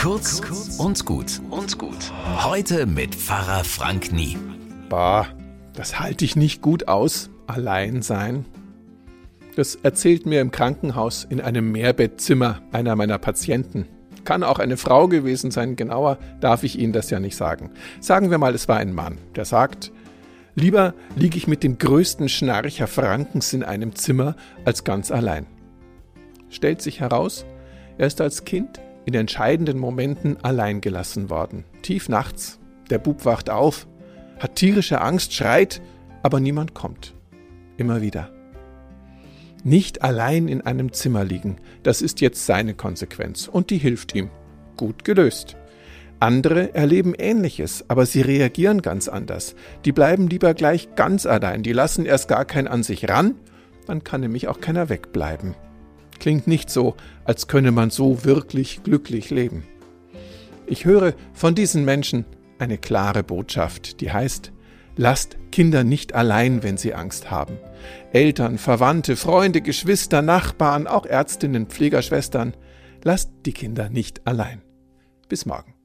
Kurz und gut und gut. Heute mit Pfarrer Frank Nie. Bah, das halte ich nicht gut aus, allein sein. Das erzählt mir im Krankenhaus in einem Mehrbettzimmer einer meiner Patienten. Kann auch eine Frau gewesen sein, genauer darf ich Ihnen das ja nicht sagen. Sagen wir mal, es war ein Mann, der sagt, lieber liege ich mit dem größten Schnarcher Frankens in einem Zimmer als ganz allein. Stellt sich heraus, er ist als Kind in entscheidenden Momenten allein gelassen worden. Tief nachts. Der Bub wacht auf, hat tierische Angst, schreit, aber niemand kommt. Immer wieder. Nicht allein in einem Zimmer liegen, das ist jetzt seine Konsequenz und die hilft ihm. Gut gelöst. Andere erleben Ähnliches, aber sie reagieren ganz anders. Die bleiben lieber gleich ganz allein, die lassen erst gar keinen an sich ran, dann kann nämlich auch keiner wegbleiben. Klingt nicht so, als könne man so wirklich glücklich leben. Ich höre von diesen Menschen eine klare Botschaft, die heißt, lasst Kinder nicht allein, wenn sie Angst haben. Eltern, Verwandte, Freunde, Geschwister, Nachbarn, auch Ärztinnen, Pflegerschwestern, lasst die Kinder nicht allein. Bis morgen.